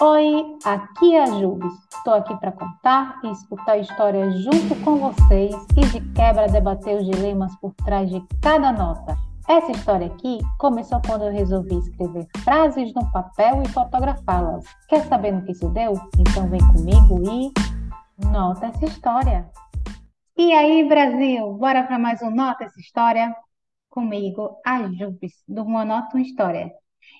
Oi, aqui é a Jubes. Estou aqui para contar e escutar histórias junto com vocês e de quebra debater os dilemas por trás de cada nota. Essa história aqui começou quando eu resolvi escrever frases no papel e fotografá-las. Quer saber no que isso deu? Então vem comigo e nota essa história. E aí, Brasil, bora para mais um Nota essa história? Comigo, a Jubes, do Uma Nota uma História.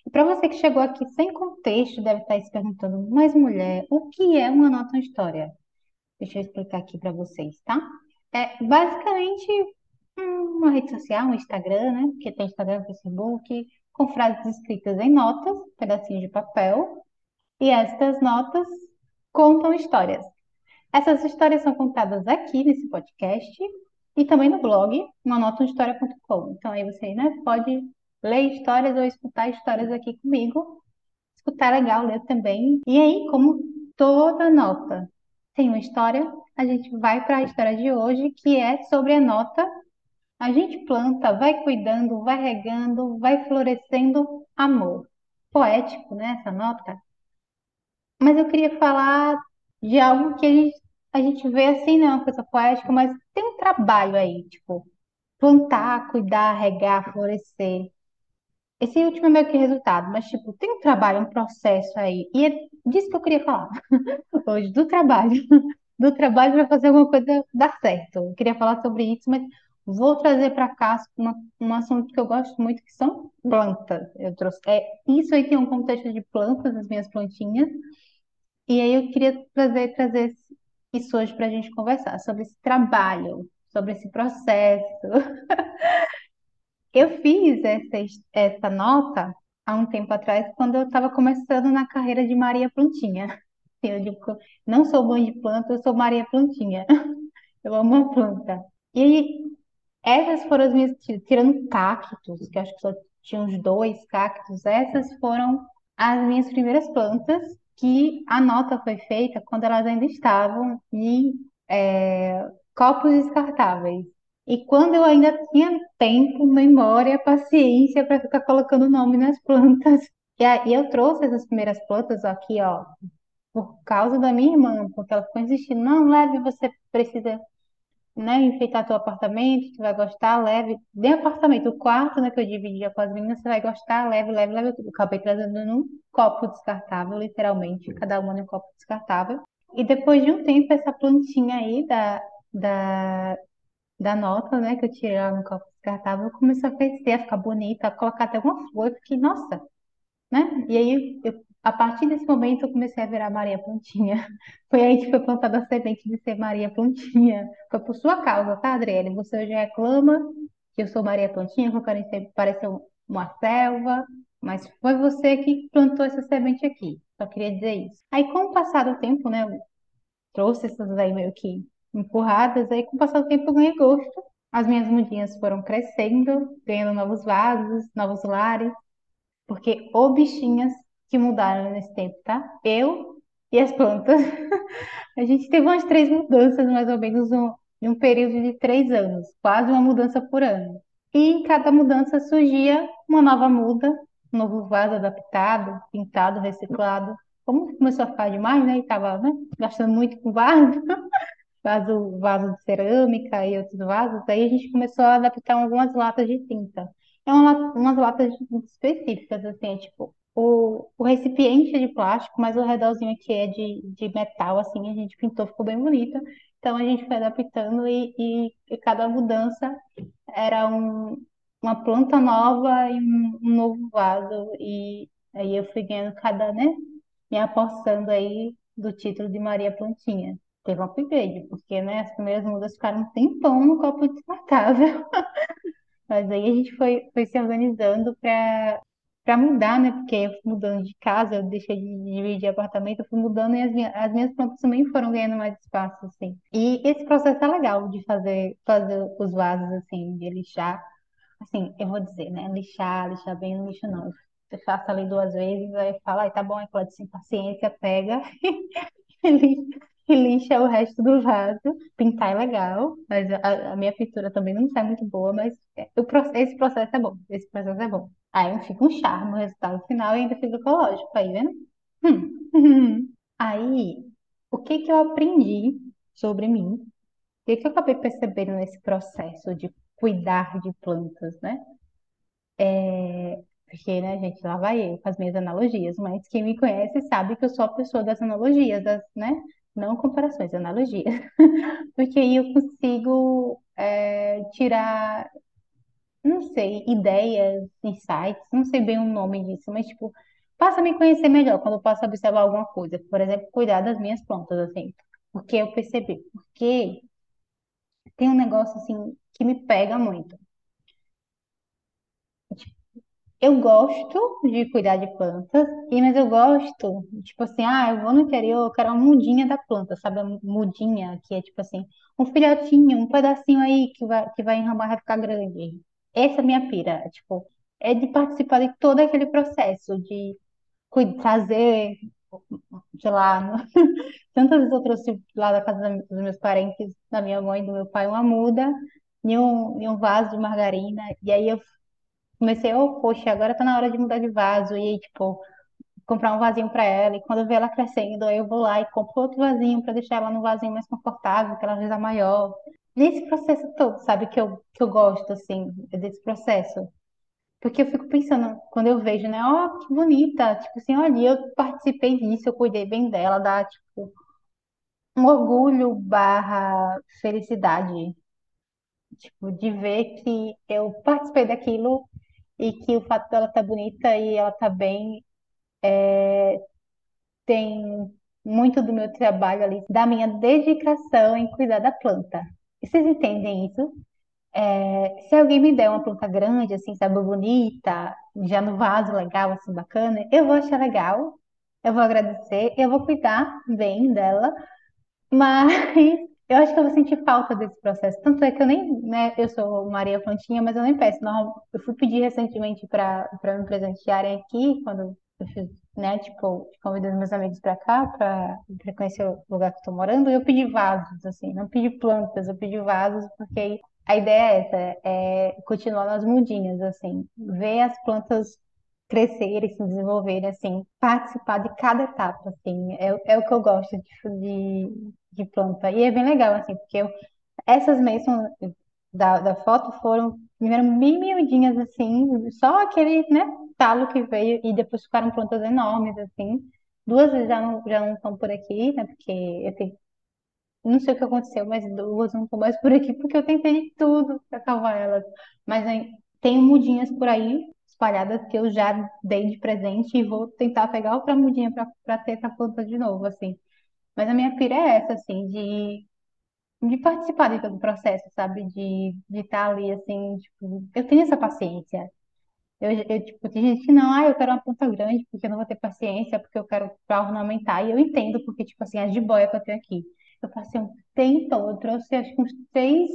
E para você que chegou aqui sem contexto, deve estar se perguntando, mas mulher, o que é uma nota, história? Deixa eu explicar aqui para vocês, tá? É basicamente uma rede social, um Instagram, né? Que tem Instagram, Facebook, com frases escritas em notas, pedacinhos de papel, e estas notas contam histórias. Essas histórias são contadas aqui nesse podcast e também no blog, uma nota história.com. Então aí você, né, pode ler histórias ou escutar histórias aqui comigo. Escutar é legal, ler também. E aí, como toda nota tem uma história, a gente vai para a história de hoje, que é sobre a nota. A gente planta, vai cuidando, vai regando, vai florescendo amor. Poético, né, essa nota? Mas eu queria falar de algo que a gente, a gente vê assim, não é uma coisa poética, mas tem um trabalho aí, tipo, plantar, cuidar, regar, florescer. Esse último é meio que resultado, mas, tipo, tem um trabalho, um processo aí. E é disso que eu queria falar hoje, do trabalho. Do trabalho para fazer alguma coisa dar certo. Eu queria falar sobre isso, mas vou trazer para cá um assunto que eu gosto muito, que são plantas. Eu trouxe, é, isso aí tem um contexto de plantas, as minhas plantinhas. E aí eu queria trazer, trazer isso hoje para a gente conversar sobre esse trabalho, sobre esse processo. Eu fiz essa, essa nota há um tempo atrás, quando eu estava começando na carreira de Maria Plantinha. Eu digo, não sou mãe de planta, eu sou Maria Plantinha. Eu amo a planta. E essas foram as minhas, tirando cactos, que acho que só tinha uns dois cactos, essas foram as minhas primeiras plantas, que a nota foi feita quando elas ainda estavam em é, copos descartáveis. E quando eu ainda tinha tempo, memória, paciência para ficar colocando nome nas plantas. E aí eu trouxe essas primeiras plantas aqui, ó, por causa da minha irmã, porque ela ficou insistindo, não, leve, você precisa, né, enfeitar teu apartamento, tu vai gostar, leve, nem apartamento, o quarto, né, que eu dividia com as meninas, você vai gostar, leve, leve, leve. Eu acabei trazendo num copo descartável, literalmente, cada uma num copo descartável. E depois de um tempo, essa plantinha aí da, da, da nota, né, que eu tirei lá no copo descartável, começou a crescer, a ficar bonita, a colocar até uma flor, eu fiquei, nossa, né? E aí, eu, a partir desse momento, eu comecei a virar Maria Plantinha. Foi aí que foi plantada a semente de ser Maria Plantinha. Foi por sua causa, tá, Adriele? Você hoje reclama que eu sou Maria Plantinha, que eu quero ser, parecer uma selva, mas foi você que plantou essa semente aqui. Só queria dizer isso. Aí, com o passar do tempo, né, eu trouxe essas aí meio que empurradas, aí com o passar do tempo eu ganhei gosto. As minhas mudinhas foram crescendo, ganhando novos vasos, novos lares, porque ou bichinhas que mudaram nesse tempo, tá? Eu e as plantas. A gente teve umas três mudanças, mais ou menos, um, em um período de três anos, quase uma mudança por ano. E em cada mudança surgia uma nova muda, um novo vaso adaptado, pintado, reciclado. Como começou a ficar demais, né? E tava, né, gastando muito com vaso. vaso, vaso de cerâmica e outros vasos, aí a gente começou a adaptar algumas latas de tinta. É uma, umas latas específicas, assim, é tipo, o, o recipiente é de plástico, mas o redorzinho aqui é de, de metal, assim, a gente pintou, ficou bem bonita. Então a gente foi adaptando e, e, e cada mudança era um, uma planta nova e um, um novo vaso. E aí eu fui ganhando cada, né, me apossando aí do título de Maria Plantinha teve um upgrade, porque, né, as primeiras mudas ficaram um tempão no copo descartável. Mas aí a gente foi, foi se organizando para para mudar, né? Porque eu fui mudando de casa, eu deixei de dividir apartamento, eu fui mudando e as minhas, as minhas plantas também foram ganhando mais espaço, assim. E esse processo é legal de fazer, fazer os vasos, assim, de lixar. Assim, eu vou dizer, né? Lixar, lixar bem, não lixa não. Eu faço ali duas vezes, aí eu falo, ai, tá bom, aí pode sem paciência, pega e e lixa o resto do vaso. Pintar é legal, mas a, a minha pintura também não sai muito boa, mas é, o, esse processo é bom. Esse processo é bom. Aí fica um charme o resultado final e ainda fica ecológico, aí, vendo? Hum. Aí, o que que eu aprendi sobre mim? O que que eu acabei percebendo nesse processo de cuidar de plantas, né? É, porque, né, gente, lá vai eu com as minhas analogias, mas quem me conhece sabe que eu sou a pessoa das analogias, das, né? Não comparações, analogias. Porque aí eu consigo é, tirar, não sei, ideias, insights, não sei bem o nome disso, mas tipo, passa a me conhecer melhor quando eu passo a observar alguma coisa. Por exemplo, cuidar das minhas plantas, assim. Porque eu percebi, porque tem um negócio assim que me pega muito. Eu gosto de cuidar de plantas, mas eu gosto, tipo assim, ah, eu vou no interior, eu quero uma mudinha da planta, sabe? A mudinha, que é tipo assim, um filhotinho, um pedacinho aí que vai, que vai enramar, vai ficar grande. Essa é a minha pira, tipo, é de participar de todo aquele processo, de trazer, sei lá, tantas vezes eu trouxe lá da casa dos meus parentes, da minha mãe, do meu pai, uma muda e um, e um vaso de margarina, e aí eu comecei, oh, poxa, agora tá na hora de mudar de vaso. E aí, tipo, comprar um vasinho para ela. E quando eu ver ela crescendo, eu vou lá e compro outro vasinho para deixar ela num vasinho mais confortável, que ela seja maior. Nesse processo todo, sabe, que eu, que eu gosto, assim, desse processo. Porque eu fico pensando, quando eu vejo, né, ó, que bonita, tipo assim, olha, eu participei disso, eu cuidei bem dela, dá, tipo, um orgulho barra felicidade, tipo, de ver que eu participei daquilo e que o fato dela estar bonita e ela estar bem tem muito do meu trabalho ali, da minha dedicação em cuidar da planta. Vocês entendem isso? É, se alguém me der uma planta grande, assim, sabe, bonita, já no vaso legal, assim, bacana, eu vou achar legal, eu vou agradecer, eu vou cuidar bem dela, mas eu acho que eu vou sentir falta desse processo. Tanto é que eu nem, né, eu sou Maria Plantinha, mas eu nem peço. Não, eu fui pedir recentemente para me presentearem aqui, quando eu fiz, né, tipo, convidei meus amigos para cá, para conhecer o lugar que eu tô morando, eu pedi vasos, assim, não pedi plantas, eu pedi vasos, porque a ideia é essa, é continuar nas mudinhas, assim, ver as plantas crescerem, se desenvolverem, assim, participar de cada etapa, assim, é, é o que eu gosto de, de planta. E é bem legal, assim, porque eu, essas mesmo da, da foto foram, primeiro, bem miudinhas, assim, só aquele, né, talo que veio e depois ficaram plantas enormes, assim. Duas já não, já não estão por aqui, né, porque eu tenho, não sei o que aconteceu, mas duas não estão mais por aqui, porque eu tentei de tudo para salvar elas. Mas aí, tem mudinhas por aí, espalhadas, que eu já dei de presente e vou tentar pegar outra mudinha para ter essa planta de novo, assim. Mas a minha pira é essa, assim, de, de participar de todo o processo, sabe? De de estar ali, assim, tipo, eu tenho essa paciência. Eu, eu, tipo, tem gente que não, ah, eu quero uma planta grande porque eu não vou ter paciência, porque eu quero para ornamentar. E eu entendo, porque, tipo assim, a jiboia que eu tenho aqui, eu passei um tempão, eu trouxe acho que uns três,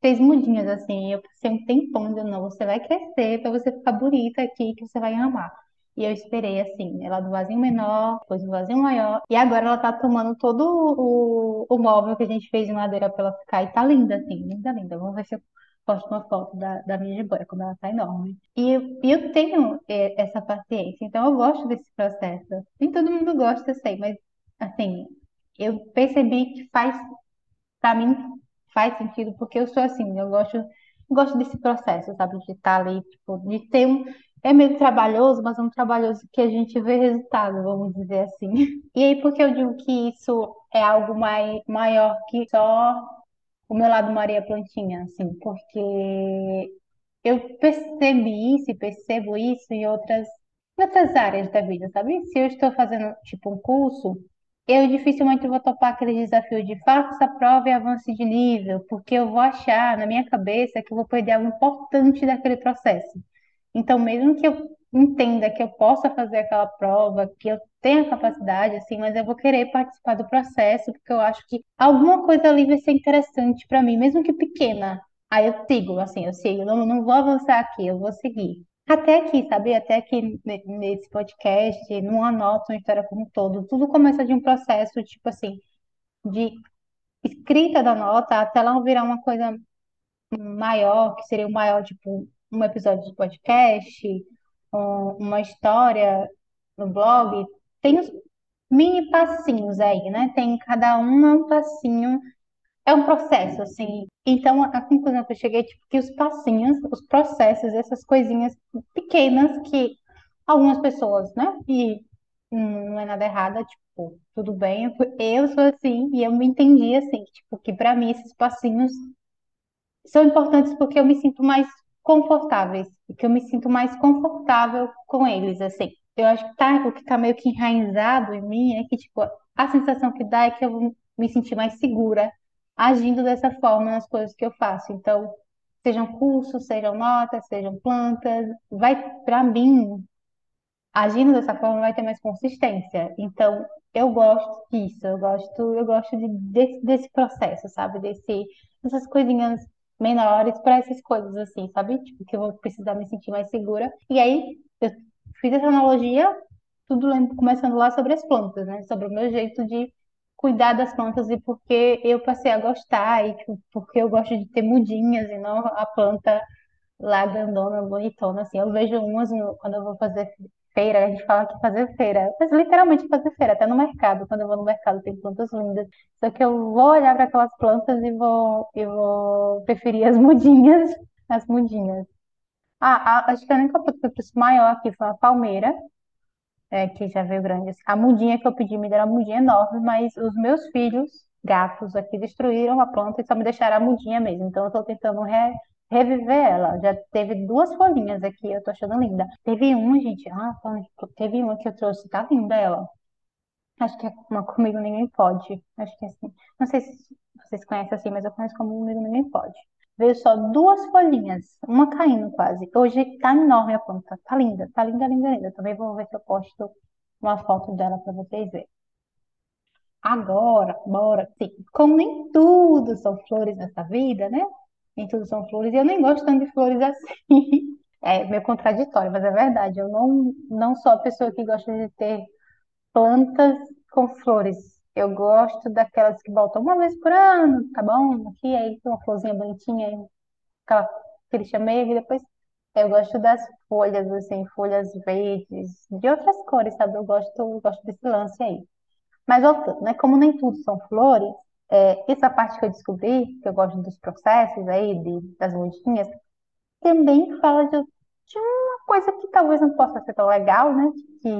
três mudinhas, assim, eu passei um tempão dizendo, não, você vai crescer para você ficar bonita aqui, que você vai amar. E eu esperei, assim, ela do vasinho menor, depois do vasinho maior, e agora ela tá tomando todo o, o móvel que a gente fez em madeira pra ela ficar, e tá linda, assim, linda, linda. Vamos ver se eu posto uma foto da, da minha jiboia, como ela tá enorme. E eu, eu tenho é, essa paciência, então eu gosto desse processo. Nem todo mundo gosta, eu sei, mas, assim, eu percebi que faz, pra mim, faz sentido, porque eu sou assim, eu gosto, gosto desse processo, sabe, de estar ali, tipo, de ter um. É meio trabalhoso, mas é um trabalhoso que a gente vê resultado, vamos dizer assim. E aí, por que eu digo que isso é algo mai, maior que só o meu lado Maria Plantinha, assim, porque eu percebi isso e percebo isso em outras, em outras áreas da vida, sabe? Se eu estou fazendo, tipo, um curso, eu dificilmente vou topar aquele desafio de faça essa prova e avance de nível, porque eu vou achar na minha cabeça que eu vou perder algo importante daquele processo. Então, mesmo que eu entenda que eu possa fazer aquela prova, que eu tenha capacidade, assim, mas eu vou querer participar do processo, porque eu acho que alguma coisa ali vai ser interessante para mim, mesmo que pequena. Aí eu sigo, assim, eu sigo, não, não vou avançar aqui, eu vou seguir. Até aqui, sabe? Até aqui ne- nesse podcast, não anoto uma história como um todo. Tudo começa de um processo, tipo assim, de escrita da nota até ela virar uma coisa maior, que seria o maior, tipo, um episódio de podcast, um- uma história no blog, tem os mini passinhos aí, né? Tem cada um é um passinho, é um processo, assim. Então, a conclusão que eu cheguei é tipo, que os passinhos, os processos, essas coisinhas pequenas que algumas pessoas, né? E não é nada errado, tipo, tudo bem, eu eu sou assim, e eu me entendi assim, tipo, que para mim esses passinhos são importantes porque eu me sinto mais confortáveis, porque eu me sinto mais confortável com eles, assim. Eu acho que tá, o que tá meio que enraizado em mim é que, tipo, a sensação que dá é que eu vou me sentir mais segura agindo dessa forma nas coisas que eu faço. Então, sejam cursos, sejam notas, sejam plantas, vai, para mim, agindo dessa forma vai ter mais consistência. Então, eu gosto disso, eu gosto, eu gosto de, desse, desse processo, sabe? Desse, dessas coisinhas menores para essas coisas assim, sabe? Tipo, que eu vou precisar me sentir mais segura. E aí, eu fiz essa analogia, tudo começando lá sobre as plantas, né? Sobre o meu jeito de cuidar das plantas e porque eu passei a gostar e tipo, porque eu gosto de ter mudinhas e não a planta lá grandona, bonitona, assim. Eu vejo umas quando eu vou fazer feira, a gente fala que fazer feira, mas literalmente fazer feira, até no mercado, quando eu vou no mercado tem plantas lindas. Só que eu vou olhar para aquelas plantas e vou, e vou preferir as mudinhas, as mudinhas. Ah, a- acho que a única planta que eu trouxe maior aqui foi uma palmeira, é, que já veio grande. A mudinha que eu pedi me deram uma mudinha enorme, mas os meus filhos, gatos aqui, destruíram a planta e só me deixaram a mudinha mesmo. Então eu tô tentando re- reviver ela. Já teve duas folhinhas aqui, eu tô achando linda. Teve uma, gente, ah, de- teve uma que eu trouxe, tá linda ela. Acho que é uma comigo ninguém pode. Acho que é assim. Não sei se vocês conhecem assim, mas eu conheço como comigo ninguém pode. Veio só duas folhinhas, uma caindo quase. Hoje tá enorme a planta. Tá linda, tá linda, linda, linda. Também vou ver se eu posto uma foto dela para vocês verem. Agora, bora, sim. Como nem tudo são flores nessa vida, né? Nem tudo são flores. E eu nem gosto tanto de flores assim. É meio contraditório, mas é verdade. Eu não, não sou a pessoa que gosta de ter plantas com flores. Eu gosto daquelas que botam uma vez por ano, tá bom? Aqui, aí tem uma florzinha bonitinha, aí, aquela, aquele chamego, e depois eu gosto das folhas, assim, folhas verdes, de outras cores, sabe? Eu gosto, gosto desse lance aí. Mas voltando, né? Como nem tudo são flores, é, essa parte que eu descobri, que eu gosto dos processos aí, de, das mudinhas, também fala de, de uma coisa que talvez não possa ser tão legal, né? Que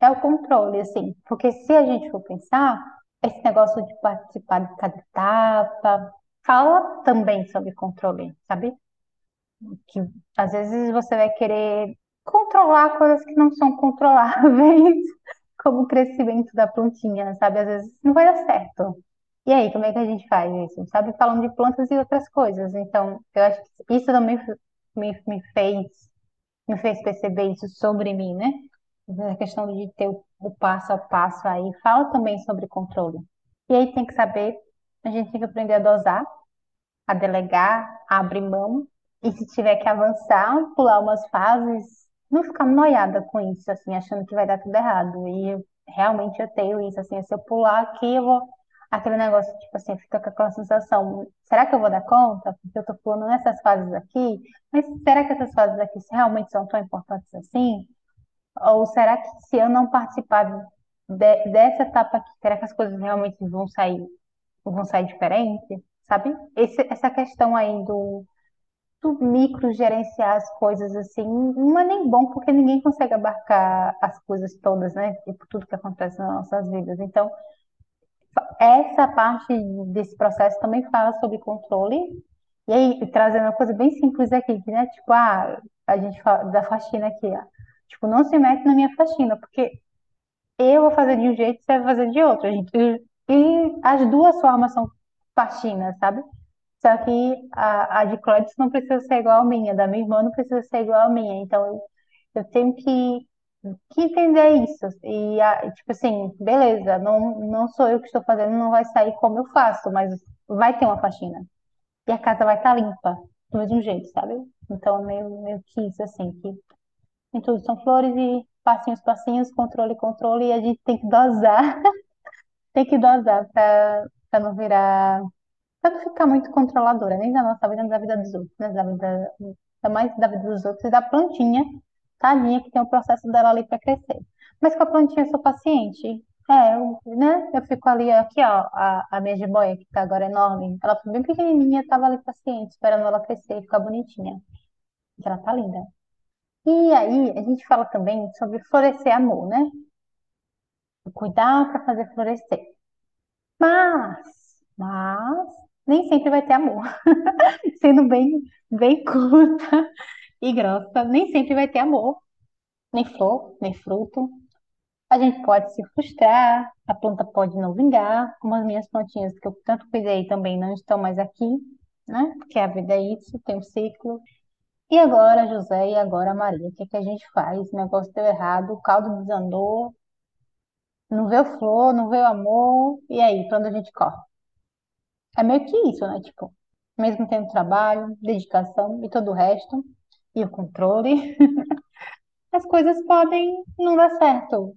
é o controle, assim. Porque se a gente for pensar, esse negócio de participar de cada etapa, fala também sobre controle, sabe? Que às vezes você vai querer controlar coisas que não são controláveis, como o crescimento da plantinha, sabe? Às vezes não vai dar certo. E aí, como é que a gente faz isso? Sabe? Falando de plantas e outras coisas. Então, eu acho que isso também me, me fez, me fez perceber isso sobre mim, né? A questão de ter o, o passo a passo aí. Fala também sobre controle. E aí tem que saber, a gente tem que aprender a dosar, a delegar, a abrir mão. E se tiver que avançar, pular umas fases, não ficar noiada com isso, assim, achando que vai dar tudo errado. E realmente eu tenho isso, assim, se eu pular aqui, eu vou. Aquele negócio, tipo assim, fica com aquela sensação, será que eu vou dar conta? Porque eu tô pulando nessas fases aqui, mas será que essas fases aqui realmente são tão importantes assim? Ou será que se eu não participar de- dessa etapa aqui, será que as coisas realmente vão sair, vão sair diferente? Sabe? Esse- essa questão aí do do micro gerenciar as coisas assim, não é nem bom porque ninguém consegue abarcar as coisas todas, né? Tipo, tudo que acontece nas nossas vidas. Então, essa parte desse processo também fala sobre controle. E aí, trazendo uma coisa bem simples aqui, né? Tipo, ah, a gente fala da faxina aqui, ó. Tipo, não se mete na minha faxina, porque eu vou fazer de um jeito, você vai fazer de outro. gente. E, as duas formas são faxinas, sabe? Só que a, a de Clédis não precisa ser igual a minha, da minha irmã não precisa ser igual a minha. Então, eu, eu tenho que, que entender isso. E, tipo assim, beleza, não, não sou eu que estou fazendo, não vai sair como eu faço, mas vai ter uma faxina. E a casa vai estar limpa, do mesmo jeito, sabe? Então, meio, meio que isso, assim, que em tudo são flores e passinhos, passinhos, controle, controle, e a gente tem que dosar, tem que dosar para não virar, para não ficar muito controladora, nem da nossa vida, nem da vida dos outros, né? Da vida, ainda mais da vida dos outros e da plantinha, tadinha, que tem o processo dela ali para crescer. Mas com a plantinha eu sou paciente. É, eu, né? Eu fico ali, aqui, ó, a, a minha jiboia, que tá agora enorme. Ela foi bem pequenininha, tava ali paciente, esperando ela crescer e ficar bonitinha. Que ela tá linda. E aí, a gente fala também sobre florescer amor, né? Cuidar para fazer florescer. Mas, mas, nem sempre vai ter amor. Sendo bem, bem curta e grossa, nem sempre vai ter amor, nem flor, nem fruto. A gente pode se frustrar, a planta pode não vingar, como as minhas plantinhas que eu tanto cuidei também não estão mais aqui, né? Porque a vida é isso, tem um ciclo. E agora, José, e agora, Maria, o que é que a gente faz? O negócio deu errado, o caldo desandou, não veio flor, não veio amor, e aí, onde a gente corre? É meio que isso, né? Tipo, mesmo tendo trabalho, dedicação e todo o resto, e o controle, as coisas podem não dar certo.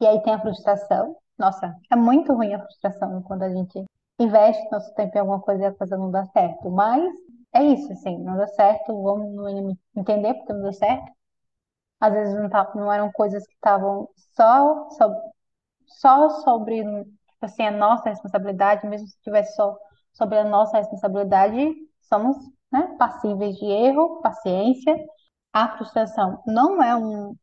E aí tem a frustração. Nossa, é muito ruim a frustração quando a gente investe nosso tempo em alguma coisa e a coisa não dá certo. Mas é isso, assim, não deu certo, vamos entender porque não deu certo. Às vezes não, tá, não eram coisas que estavam só, só, só sobre, tipo assim, a nossa responsabilidade, mesmo se tivesse só sobre a nossa responsabilidade, somos, né, passíveis de erro, paciência. A frustração não é um,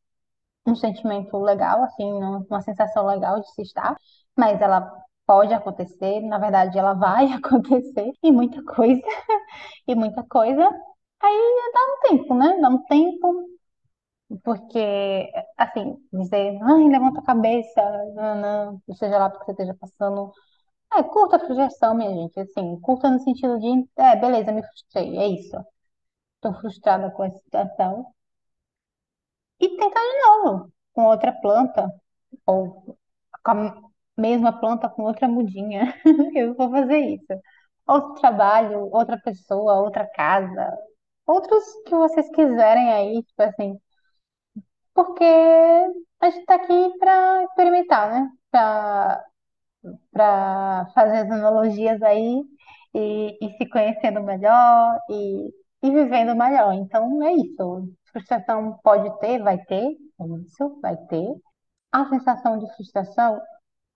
um sentimento legal, assim, não- uma sensação legal de se estar, mas ela pode acontecer, na verdade, ela vai acontecer, e muita coisa, e muita coisa. Aí dá um tempo, né? Dá um tempo, porque, assim, dizer, ai, levanta a cabeça, não, não, seja lá porque você esteja passando. É, curta a frustração, minha gente, assim, curta no sentido de, é, beleza, me frustrei, é isso. Tô frustrada com essa situação. E tentar de novo, com outra planta, ou com a mesma planta com outra mudinha. Eu vou fazer isso. Outro trabalho, outra pessoa, outra casa, outros que vocês quiserem aí, tipo assim, porque a gente tá aqui para experimentar, né? Para para fazer as analogias aí e, e se conhecendo melhor e, e vivendo melhor. Então é isso. Frustração pode ter, vai ter, isso, vai ter. A sensação de frustração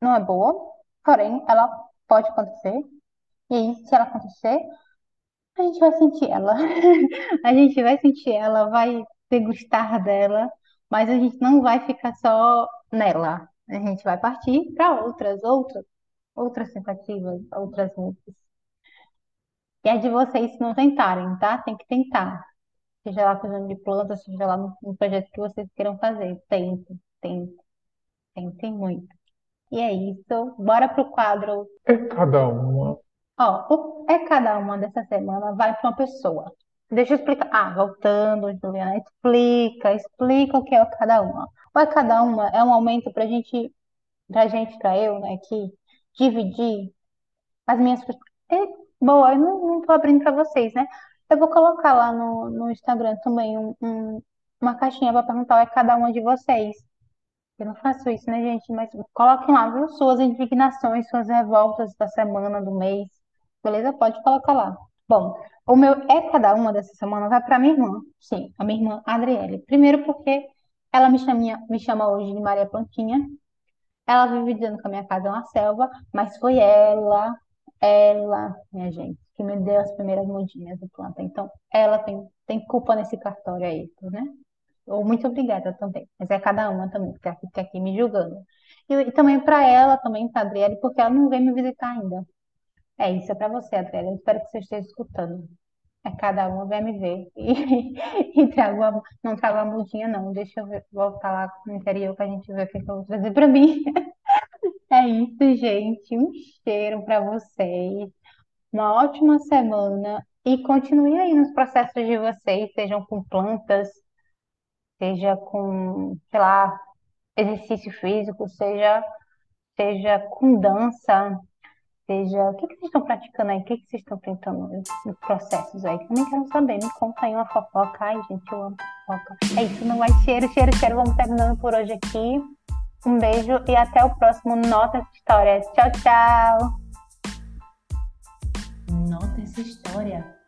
não é boa, porém ela pode acontecer. E aí, se ela acontecer, a gente vai sentir ela. A gente vai sentir ela, vai degustar dela, mas a gente não vai ficar só nela. A gente vai partir para outras, outras, outras tentativas, outras lutas. E é de vocês não tentarem, tá? Tem que tentar. Seja lá cuidando de plantas, seja lá no, no projeto que vocês queiram fazer. Tentem, tentem, tentem muito. E é isso. Bora pro quadro É cada uma. Ó, o- é cada uma dessa semana vai para uma pessoa. Deixa eu explicar. Ah, voltando, Juliana, explica, explica o que é cada uma. O é cada uma é um aumento para gente, pra gente, para eu, né, que dividir as minhas. É, boa, eu não, não tô abrindo para vocês, né? Eu vou colocar lá no, no Instagram também um- um- uma caixinha para perguntar o é cada uma de vocês. Eu não faço isso, né, gente? Mas coloquem lá, viu? Suas indignações, suas revoltas da semana, do mês. Beleza? Pode colocar lá. Bom, o meu é cada uma dessa semana vai para minha irmã. Sim, a minha irmã Adriele. Primeiro porque ela me chama, me chama hoje de Maria Plantinha. Ela vive dizendo que a minha casa é uma selva, mas foi ela, ela, minha gente, que me deu as primeiras mudinhas de planta. Então, ela tem, tem culpa nesse cartório aí, né? Ou muito obrigada também. Mas é cada uma também, que fica aqui me julgando. E, e também para ela, também para Adriele, porque ela não veio me visitar ainda. É isso, é para você. Eu espero que você esteja escutando. É cada uma vem me ver. E, e traga uma, não traga uma mudinha, não. Deixa eu ver- voltar lá no interior que a gente vê o que eu vou trazer para mim. É isso, gente. Um cheiro para vocês. Uma ótima semana. E continue aí nos processos de vocês, sejam com plantas, seja com, sei lá, exercício físico, seja, seja com dança, seja. O que que vocês estão praticando aí? O que que vocês estão tentando nos processos aí? Também quero saber. Me conta aí uma fofoca. Ai, gente, eu amo fofoca. É isso, não é cheiro, cheiro, cheiro. Vamos terminando por hoje aqui. Um beijo e até o próximo Notas Histórias. Tchau, tchau! Nota essa história.